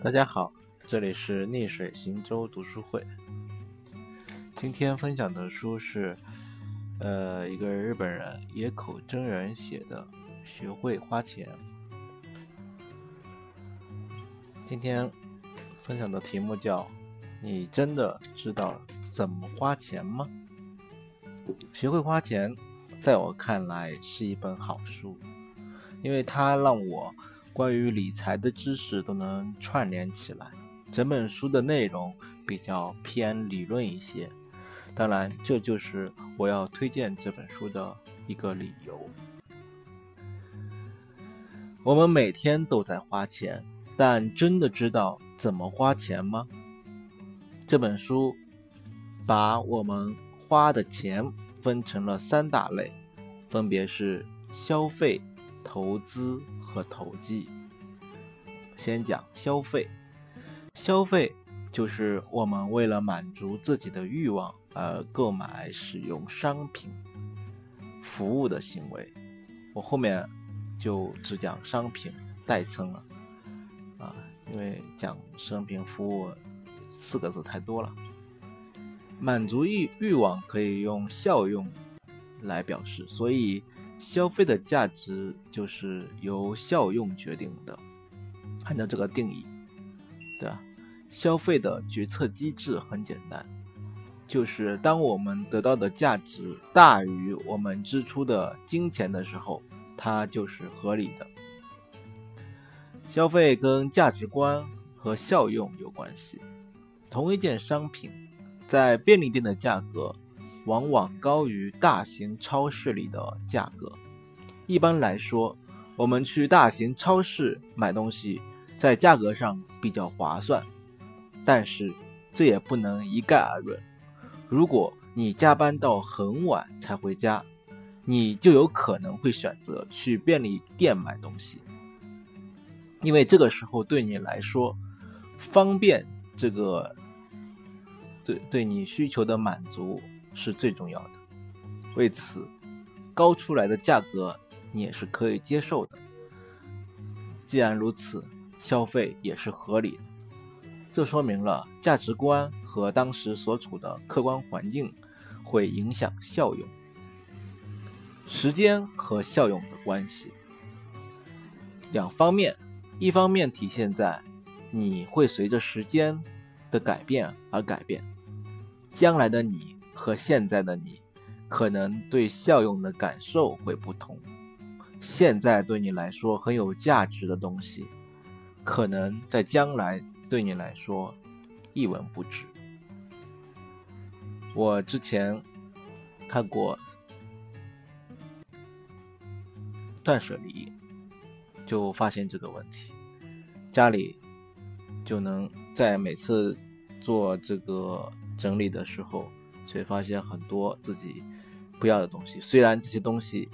大家好，这里是逆水行舟读书会。今天分享的书是，呃，一个日本人野口真人写的《学会花钱》。今天分享的题目叫“你真的知道怎么花钱吗？”学会花钱，在我看来是一本好书，因为它让我。关于理财的知识都能串联起来，整本书的内容比较偏理论一些。当然，这就是我要推荐这本书的一个理由。我们每天都在花钱，但真的知道怎么花钱吗？这本书把我们花的钱分成了三大类，分别是消费。投资和投机。先讲消费，消费就是我们为了满足自己的欲望而购买、使用商品、服务的行为。我后面就只讲商品代称了，啊，因为讲商品服务四个字太多了。满足欲欲望可以用效用来表示，所以。消费的价值就是由效用决定的，按照这个定义，对吧？消费的决策机制很简单，就是当我们得到的价值大于我们支出的金钱的时候，它就是合理的。消费跟价值观和效用有关系。同一件商品，在便利店的价格。往往高于大型超市里的价格。一般来说，我们去大型超市买东西，在价格上比较划算。但是，这也不能一概而论。如果你加班到很晚才回家，你就有可能会选择去便利店买东西，因为这个时候对你来说，方便这个对对你需求的满足。是最重要的。为此，高出来的价格你也是可以接受的。既然如此，消费也是合理的。这说明了价值观和当时所处的客观环境会影响效用。时间和效用的关系，两方面，一方面体现在你会随着时间的改变而改变，将来的你。和现在的你，可能对效用的感受会不同。现在对你来说很有价值的东西，可能在将来对你来说一文不值。我之前看过断舍离，就发现这个问题，家里就能在每次做这个整理的时候。却发现很多自己不要的东西，虽然这些东西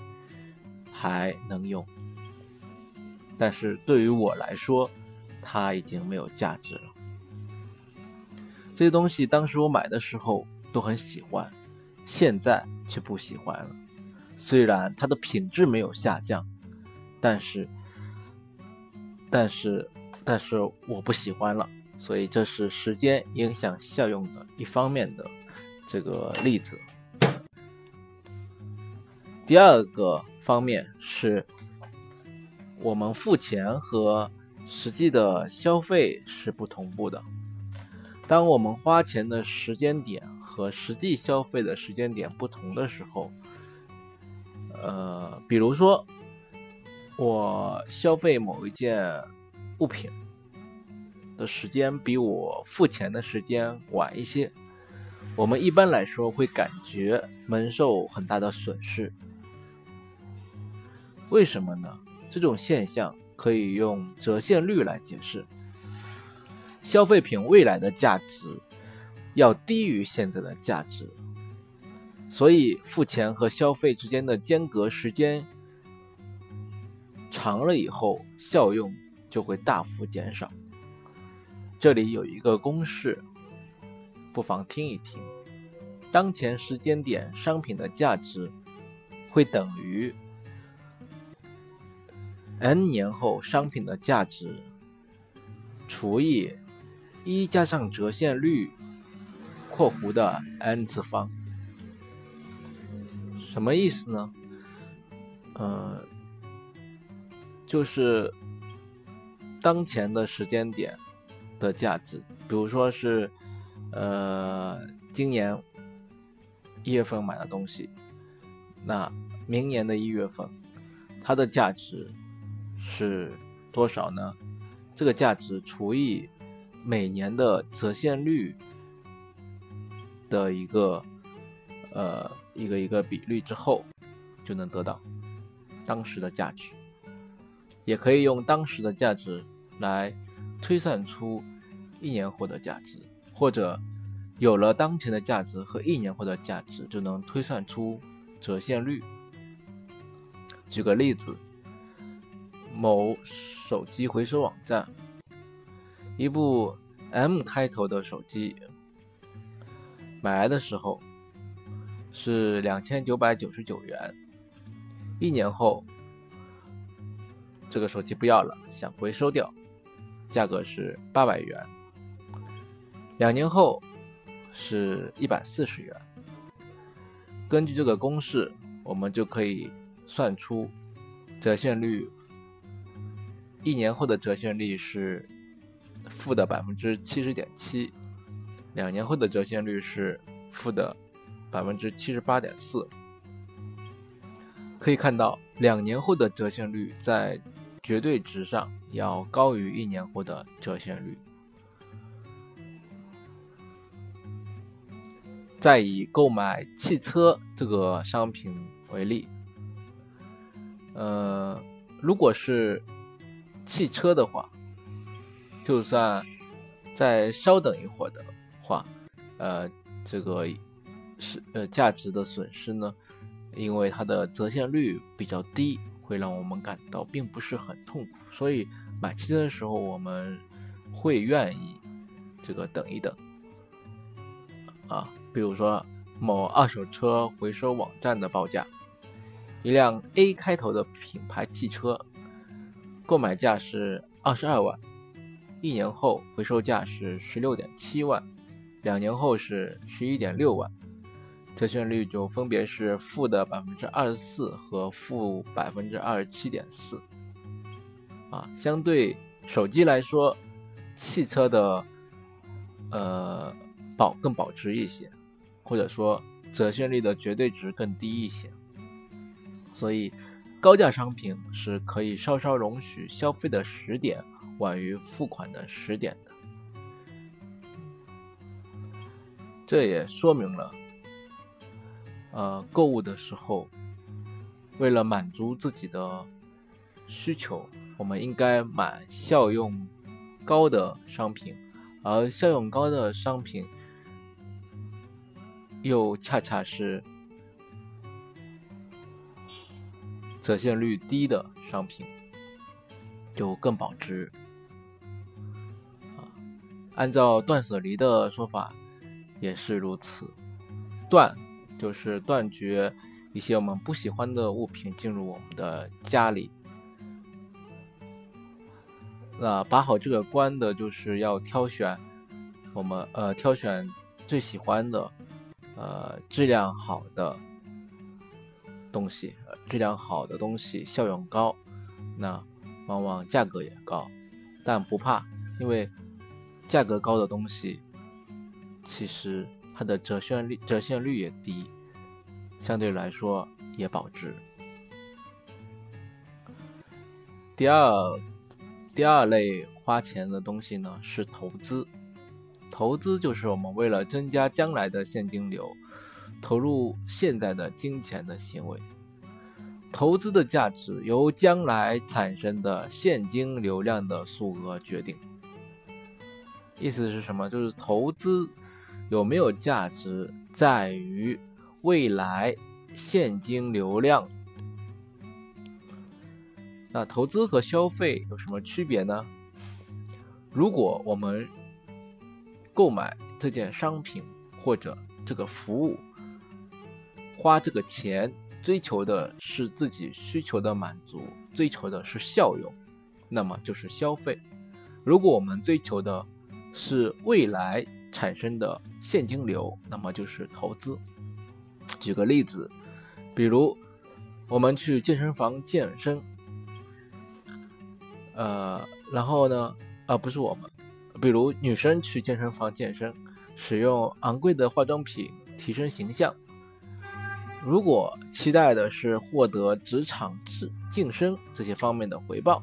还能用，但是对于我来说，它已经没有价值了。这些东西当时我买的时候都很喜欢，现在却不喜欢了。虽然它的品质没有下降，但是，但是，但是我不喜欢了。所以这是时间影响效用的一方面的。这个例子，第二个方面是，我们付钱和实际的消费是不同步的。当我们花钱的时间点和实际消费的时间点不同的时候，呃，比如说我消费某一件物品的时间比我付钱的时间晚一些。我们一般来说会感觉蒙受很大的损失，为什么呢？这种现象可以用折现率来解释。消费品未来的价值要低于现在的价值，所以付钱和消费之间的间隔时间长了以后，效用就会大幅减少。这里有一个公式。不妨听一听，当前时间点商品的价值会等于 n 年后商品的价值除以一加上折现率（括弧的 n 次方）。什么意思呢？呃，就是当前的时间点的价值，比如说是呃今年一月份买的东西，那明年的一月份它的价值是多少呢？这个价值除以每年的折现率的一个呃一个一个比率之后，就能得到当时的价值。也可以用当时的价值来推算出一年后的价值，或者有了当前的价值和一年后的价值，就能推算出折现率。举个例子。某手机回收网站，一部 M 开头的手机，买来的时候是两千九百九十九元，一年后这个手机不要了，想回收掉，价格是八百元，两年后是一百四十元。根据这个公式，我们就可以算出折现率。一年后的折现率是负的百分之七十点七，两年后的折现率是负的百分之七十八点四。可以看到，两年后的折现率在绝对值上要高于一年后的折现率。再以购买汽车这个商品为例，呃，如果是汽车的话，就算再稍等一会儿的话，呃，这个是呃价值的损失呢，因为它的折现率比较低，会让我们感到并不是很痛苦，所以买汽车的时候我们会愿意这个等一等啊。比如说某二手车回收网站的报价，一辆 A 开头的品牌汽车。购买价是二十二万，一年后回收价是十六点七万，两年后是十一点六万，折现率就分别是负的百分之二十四和负百分之二十七点四。啊，相对手机来说，汽车的呃保更保值一些，或者说折现率的绝对值更低一些，所以。高价商品是可以稍稍容许消费的时点晚于付款的时点的，这也说明了，呃，购物的时候，为了满足自己的需求，我们应该买效用高的商品，而效用高的商品又恰恰是。折现率低的商品就更保值啊。按照断舍离的说法也是如此，断就是断绝一些我们不喜欢的物品进入我们的家里。那把好这个关的就是要挑选我们呃挑选最喜欢的呃质量好的东西。质量好的东西效用高，那往往价格也高，但不怕，因为价格高的东西其实它的折现率折现率也低，相对来说也保值。第二第二类花钱的东西呢是投资，投资就是我们为了增加将来的现金流，投入现在的金钱的行为。投资的价值由将来产生的现金流量的数额决定。意思是什么？就是投资有没有价值，在于未来现金流量。那投资和消费有什么区别呢？如果我们购买这件商品或者这个服务，花这个钱。追求的是自己需求的满足，追求的是效用，那么就是消费；如果我们追求的是未来产生的现金流，那么就是投资。举个例子，比如我们去健身房健身，呃，然后呢，啊，不是我们，比如女生去健身房健身，使用昂贵的化妆品提升形象。如果期待的是获得职场晋晋升这些方面的回报，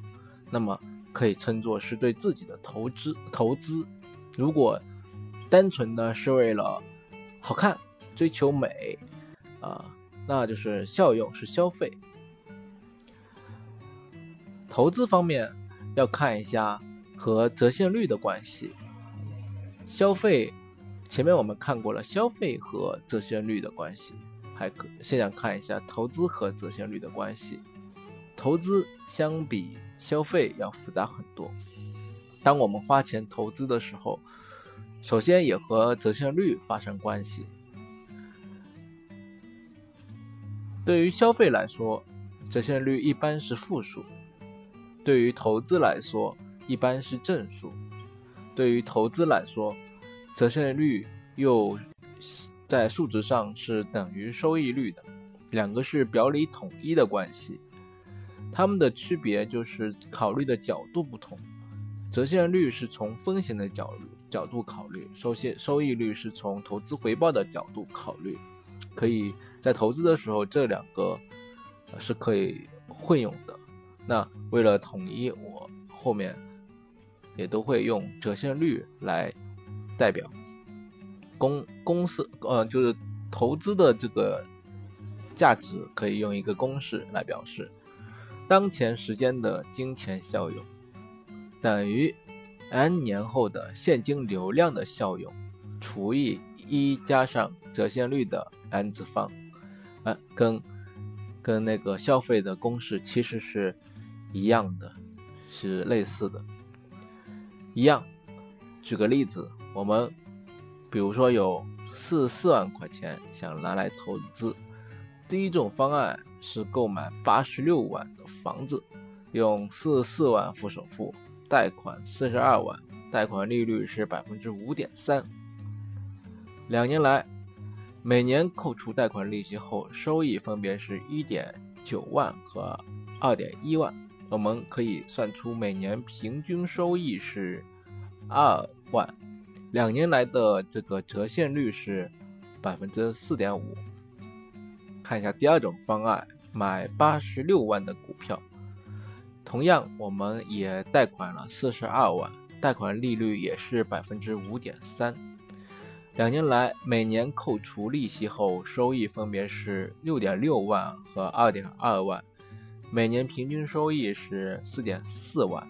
那么可以称作是对自己的投资。投资，如果单纯的是为了好看、追求美。啊，那就是效用是消费。投资方面要看一下和折现率的关系。消费前面我们看过了，消费和折现率的关系，还可现在看一下投资和折现率的关系。投资相比消费要复杂很多。当我们花钱投资的时候，首先也和折现率发生关系。对于消费来说，折现率一般是负数；对于投资来说，一般是正数。对于投资来说，折现率又在数值上是等于收益率的，两个是表里统一的关系。它们的区别就是考虑的角度不同。折现率是从风险的角度角度考虑，收现收益率是从投资回报的角度考虑。可以在投资的时候，这两个是可以混用的。那为了统一，我后面也都会用折现率来代表公公司，呃，就是投资的这个价值，可以用一个公式来表示：当前时间的金钱效用等于 n 年后的现金流量的效用除以一加上折现率的。n 次方，啊，跟跟那个消费的公式其实是一样的，是类似的，一样。举个例子，我们比如说有四十四万块钱想拿来投资，第一种方案是购买八十六万的房子，用四十四万付首付，贷款四十二万，贷款利率是百分之五点三，两年来。每年扣除贷款利息后，收益分别是一点九万和二点一万。我们可以算出每年平均收益是二万，两年来的这个折现率是百分之四点五。看一下第二种方案，买八十六万的股票，同样我们也贷款了四十二万，贷款利率也是百分之五点三。两年来，每年扣除利息后，收益分别是六点六万和二点二万，每年平均收益是四点四万，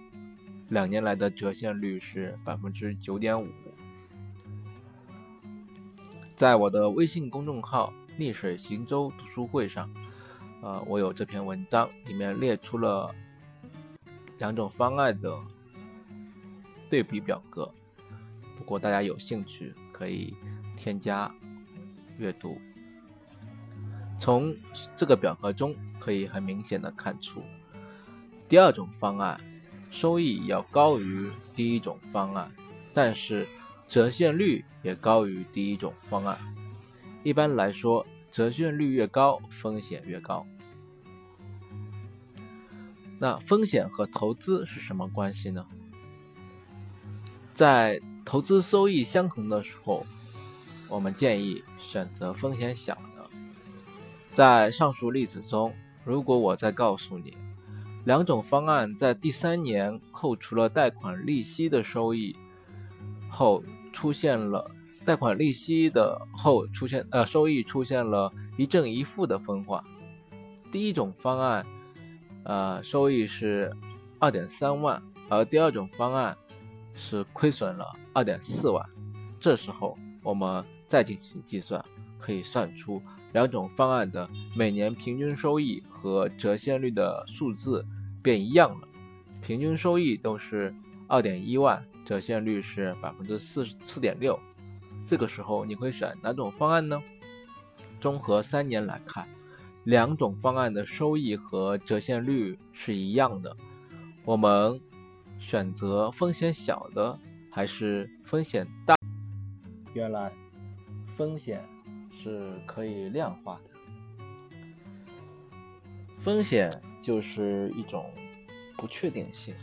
两年来的折现率是百分之九点五。在我的微信公众号“逆水行舟读书会”上，呃，我有这篇文章，里面列出了两种方案的对比表格。如果大家有兴趣，可以添加阅读。从这个表格中可以很明显的看出，第二种方案收益要高于第一种方案，但是折现率也高于第一种方案。一般来说，折现率越高，风险越高。那风险和投资是什么关系呢？在投资收益相同的时候，我们建议选择风险小。在上述例子中，如果我再告诉你，两种方案在第三年扣除了贷款利息的收益后，出现了贷款利息的后出现呃收益出现了一正一负的分化。第一种方案，呃收益是二点三万，而第二种方案。是亏损了二点四万，这时候我们再进行计算，可以算出两种方案的每年平均收益和折现率的数字变一样了。平均收益都是二点一万，折现率是百分之四四点六。这个时候你会选哪种方案呢？综合三年来看，两种方案的收益和折现率是一样的，我们。选择风险小的还是风险大？原来风险是可以量化的。风险就是一种不确定性。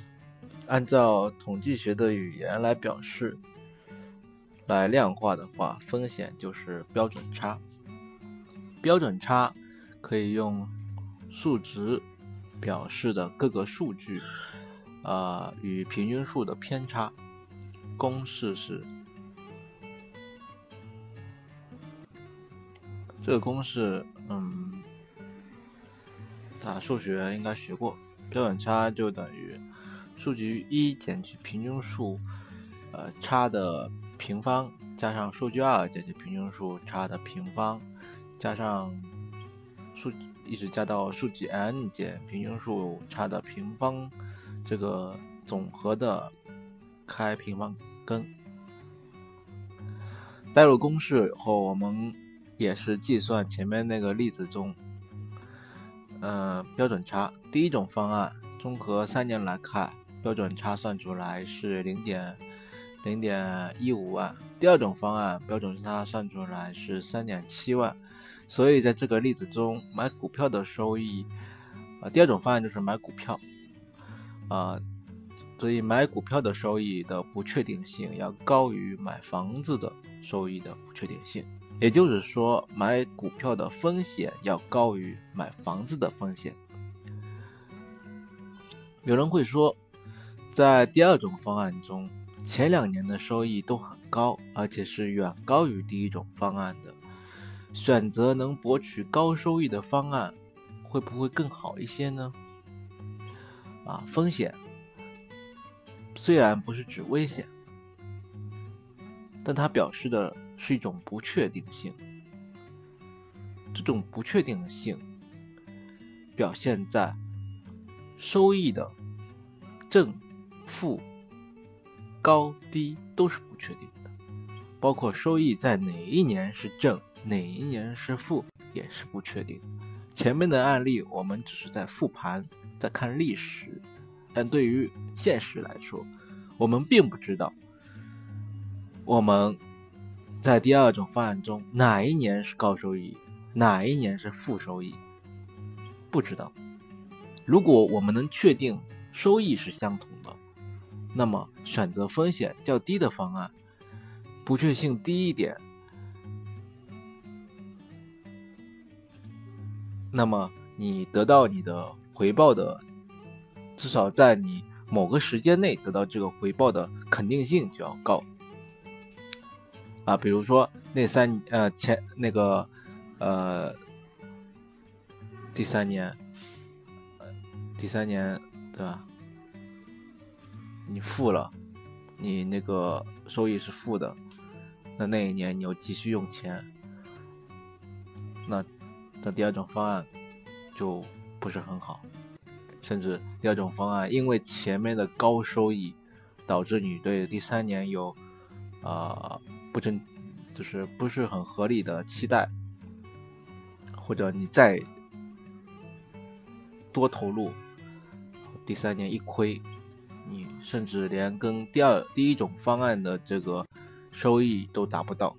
按照统计学的语言来表示、来量化的话，风险就是标准差。标准差可以用数值表示的各个数据，啊，与平均数的偏差。公式是这个公式，嗯。啊，数学应该学过，标准差就等于数据一减去平均数，呃，差的平方加上数据二减去平均数差的平方，加上数一直加到数据 n 减平均数差的平方，这个总和的开平方根。代入公式以后，我们也是计算前面那个例子中。呃，标准差第一种方案，综合三年来看，标准差算出来是零点零点一五万。第二种方案，标准差算出来是三点七万。所以在这个例子中，买股票的收益，啊，第二种方案就是买股票，啊，所以买股票的收益的不确定性要高于买房子的收益的不确定性。也就是说，买股票的风险要高于买房子的风险。有人会说，在第二种方案中，前两年的收益都很高，而且是远高于第一种方案的。选择能博取高收益的方案，会不会更好一些呢？啊，风险虽然不是指危险，但它表示的。是一种不确定性，这种不确定性表现在收益的正、负、高低都是不确定的，包括收益在哪一年是正，哪一年是负也是不确定。前面的案例我们只是在复盘，在看历史，但对于现实来说，我们并不知道我们。在第二种方案中，哪一年是高收益，哪一年是负收益，不知道。如果我们能确定收益是相同的，那么选择风险较低的方案，不确定性低一点，那么你得到你的回报的，至少在你某个时间内得到这个回报的肯定性就要高。啊，比如说那三呃前那个呃第三年，第三年对吧？你负了，你那个收益是负的，那那一年你又急需用钱，那那第二种方案就不是很好，甚至第二种方案因为前面的高收益，导致你对第三年有啊。不真，就是不是很合理的期待，或者你再多投入，第三年一亏，你甚至连跟第二第一种方案的这个收益都达不到。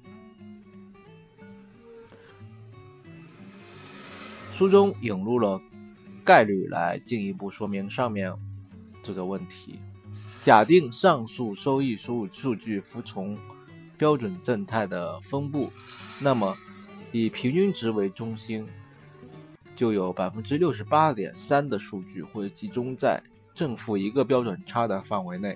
书中引入了概率来进一步说明上面这个问题。假定上述收益数数据服从。标准正态的分布，那么以平均值为中心，就有百分之六十八点三的数据会集中在正负一个标准差的范围内，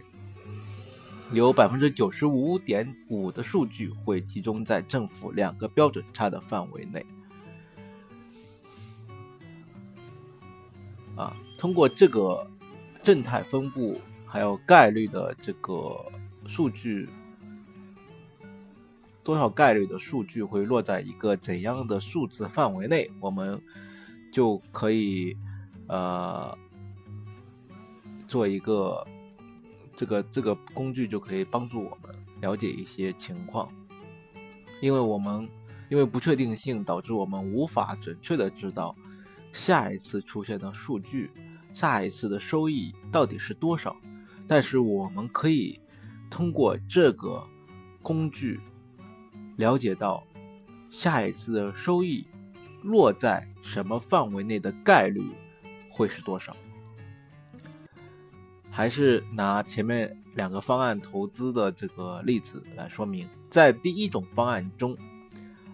有百分之九十五点五的数据会集中在正负两个标准差的范围内。啊，通过这个正态分布还有概率的这个数据。多少概率的数据会落在一个怎样的数字范围内，我们就可以呃做一个这个这个工具就可以帮助我们了解一些情况，因为我们因为不确定性导致我们无法准确的知道下一次出现的数据，下一次的收益到底是多少，但是我们可以通过这个工具了解到下一次的收益落在什么范围内的概率会是多少。还是拿前面两个方案投资的这个例子来说明，在第一种方案中，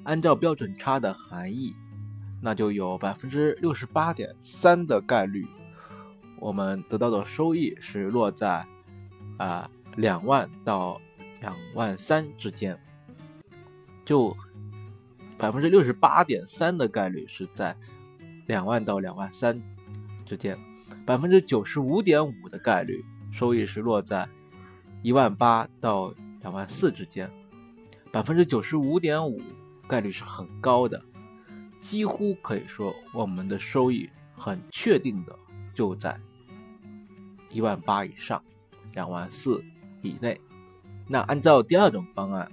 按照标准差的含义，那就有百分之六十八点三的概率，我们得到的收益是落在啊两万到两万三之间，就百分之六十八点三的概率是在两万到两万三之间。百分之九十五点五的概率收益是落在一万八到两万四之间，百分之九十五点五概率是很高的，几乎可以说我们的收益很确定的就在一万八以上，两万四以内。那按照第二种方案，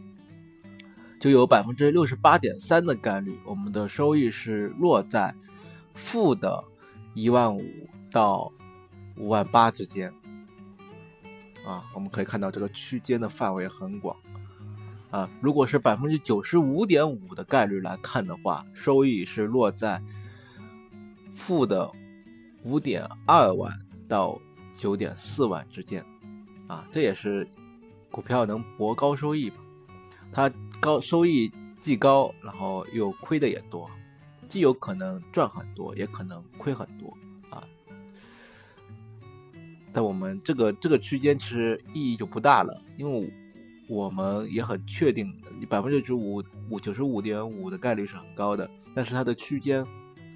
就有百分之六十八点三的概率，我们的收益是落在负的一万五。到五万八之间，啊，我们可以看到这个区间的范围很广，啊，如果是百分之九十五点五的概率来看的话，收益是落在负的五点二万到九点四万之间，啊，这也是股票能博高收益嘛？它高收益既高，然后又亏的也多，既有可能赚很多，也可能亏很多。啊。但我们这个这个区间，其实意义就不大了，因为我们也很确定，百分之九十五五九十五点五的概率是很高的，但是它的区间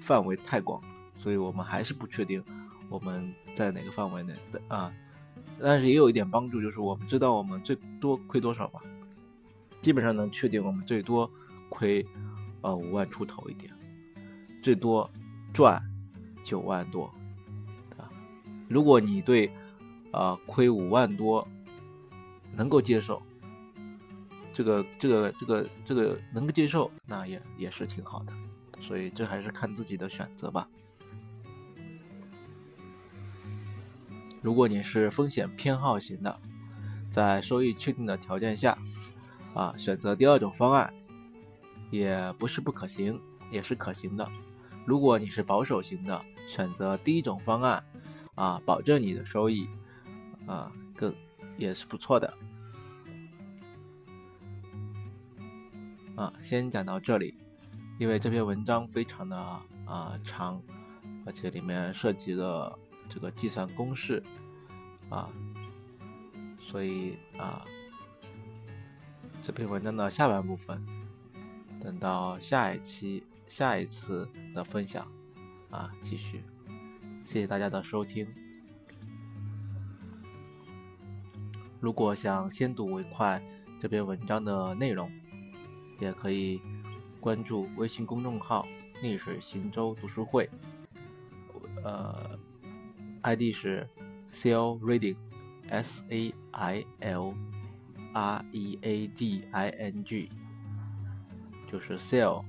范围太广，所以我们还是不确定我们在哪个范围内的啊。但是也有一点帮助，就是我们知道我们最多亏多少吧，基本上能确定我们最多亏呃五万出头一点，最多赚九万多。啊如果你对，啊，亏五万多能够接受，这个这个这个这个能够接受，那也也是挺好的，所以这还是看自己的选择吧。如果你是风险偏好型的，在收益确定的条件下，啊，选择第二种方案，也不是不可行，也是可行的。如果你是保守型的，选择第一种方案。啊，保证你的收益，啊，更也是不错的。啊，先讲到这里，因为这篇文章非常的啊长，而且里面涉及了这个计算公式，啊，所以啊，这篇文章的下半部分，等到下一期、下一次的分享，啊，继续。谢谢大家的收听。如果想先睹为快这篇文章的内容，也可以关注微信公众号“逆水行舟读书会”，呃，ID 是 Sail Reading，S A I L R E A D I N G，就是 Sail。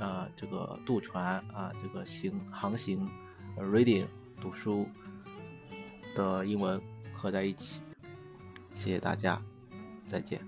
呃，这个渡船啊，这个行航行，reading 读书的英文合在一起。谢谢大家，再见。